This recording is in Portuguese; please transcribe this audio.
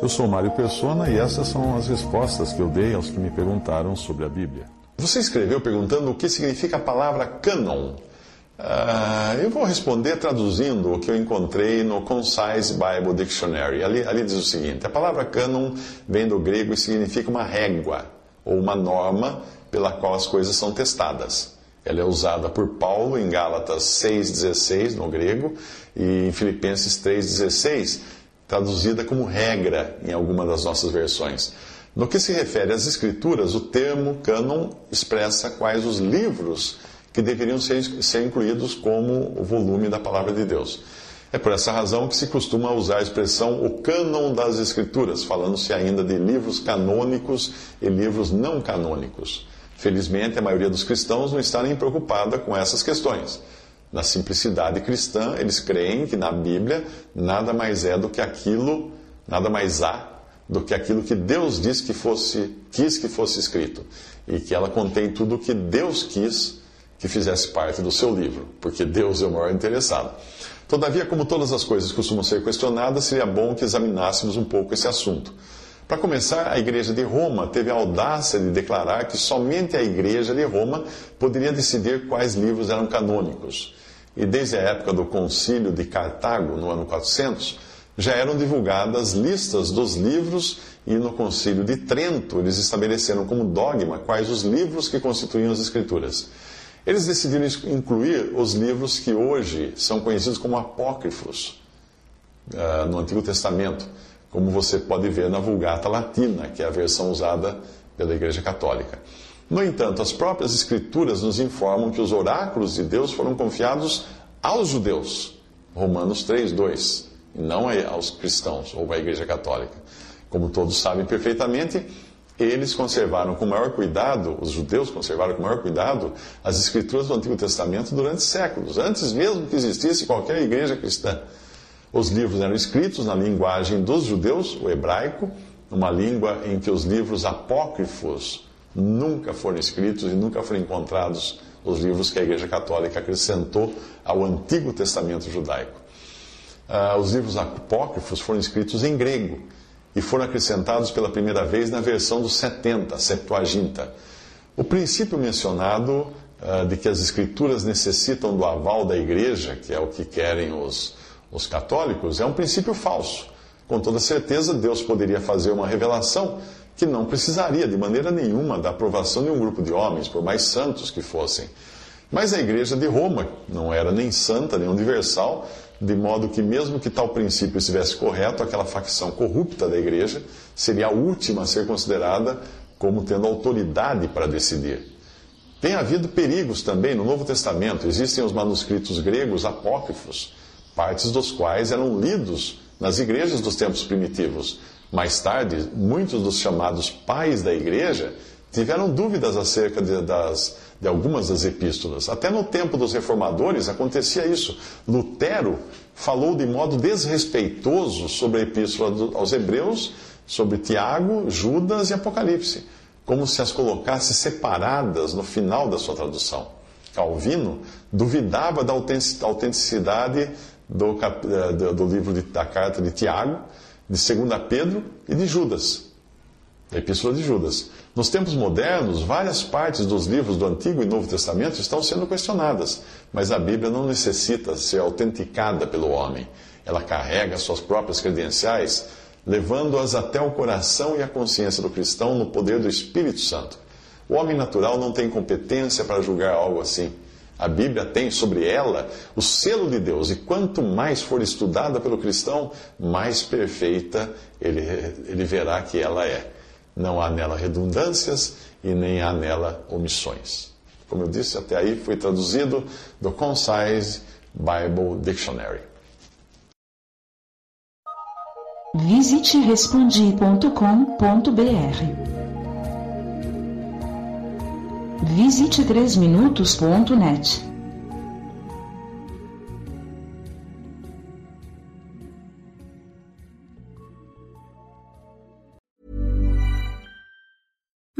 Eu sou Mário Persona e essas são as respostas que eu dei aos que me perguntaram sobre a Bíblia. Você escreveu perguntando o que significa a palavra canon. Uh, eu vou responder traduzindo o que eu encontrei no Concise Bible Dictionary. Ali, ali diz o seguinte: a palavra canon vem do grego e significa uma régua ou uma norma pela qual as coisas são testadas. Ela é usada por Paulo em Gálatas 6,16 no grego e em Filipenses 3,16 traduzida como regra em alguma das nossas versões. No que se refere às Escrituras, o termo cânon expressa quais os livros que deveriam ser, ser incluídos como o volume da palavra de Deus. É por essa razão que se costuma usar a expressão o cânon das Escrituras, falando-se ainda de livros canônicos e livros não canônicos. Felizmente, a maioria dos cristãos não está nem preocupada com essas questões na simplicidade cristã, eles creem que na Bíblia nada mais é do que aquilo, nada mais há do que aquilo que Deus diz que fosse, quis que fosse escrito. E que ela contém tudo o que Deus quis que fizesse parte do seu livro, porque Deus é o maior interessado. Todavia, como todas as coisas costumam ser questionadas, seria bom que examinássemos um pouco esse assunto. Para começar, a Igreja de Roma teve a audácia de declarar que somente a Igreja de Roma poderia decidir quais livros eram canônicos e desde a época do concílio de Cartago, no ano 400, já eram divulgadas listas dos livros e no concílio de Trento eles estabeleceram como dogma quais os livros que constituíam as escrituras. Eles decidiram incluir os livros que hoje são conhecidos como apócrifos uh, no Antigo Testamento, como você pode ver na Vulgata Latina, que é a versão usada pela Igreja Católica. No entanto, as próprias Escrituras nos informam que os oráculos de Deus foram confiados aos judeus. Romanos 3, 2. E não aos cristãos ou à Igreja Católica. Como todos sabem perfeitamente, eles conservaram com maior cuidado, os judeus conservaram com maior cuidado, as escrituras do Antigo Testamento durante séculos, antes mesmo que existisse qualquer igreja cristã. Os livros eram escritos na linguagem dos judeus, o hebraico, uma língua em que os livros apócrifos nunca foram escritos e nunca foram encontrados os livros que a Igreja Católica acrescentou ao Antigo Testamento judaico. Uh, os livros apócrifos foram escritos em grego e foram acrescentados pela primeira vez na versão dos 70, Septuaginta. O princípio mencionado uh, de que as Escrituras necessitam do aval da Igreja, que é o que querem os, os católicos, é um princípio falso. Com toda certeza, Deus poderia fazer uma revelação que não precisaria de maneira nenhuma da aprovação de um grupo de homens, por mais santos que fossem. Mas a igreja de Roma não era nem santa, nem universal, de modo que, mesmo que tal princípio estivesse correto, aquela facção corrupta da igreja seria a última a ser considerada como tendo autoridade para decidir. Tem havido perigos também no Novo Testamento. Existem os manuscritos gregos apócrifos, partes dos quais eram lidos nas igrejas dos tempos primitivos mais tarde, muitos dos chamados pais da igreja tiveram dúvidas acerca de, das, de algumas das epístolas. Até no tempo dos reformadores acontecia isso. Lutero falou de modo desrespeitoso sobre a epístola aos Hebreus, sobre Tiago, Judas e Apocalipse, como se as colocasse separadas no final da sua tradução. Calvino duvidava da autenticidade do, eh, do livro de, da carta de Tiago de 2 Pedro e de Judas, a Epístola de Judas. Nos tempos modernos, várias partes dos livros do Antigo e Novo Testamento estão sendo questionadas, mas a Bíblia não necessita ser autenticada pelo homem. Ela carrega suas próprias credenciais, levando-as até o coração e a consciência do cristão no poder do Espírito Santo. O homem natural não tem competência para julgar algo assim. A Bíblia tem sobre ela o selo de Deus, e quanto mais for estudada pelo cristão, mais perfeita ele, ele verá que ela é. Não há nela redundâncias e nem há nela omissões. Como eu disse, até aí foi traduzido do Concise Bible Dictionary. Visite visite3minutos.net.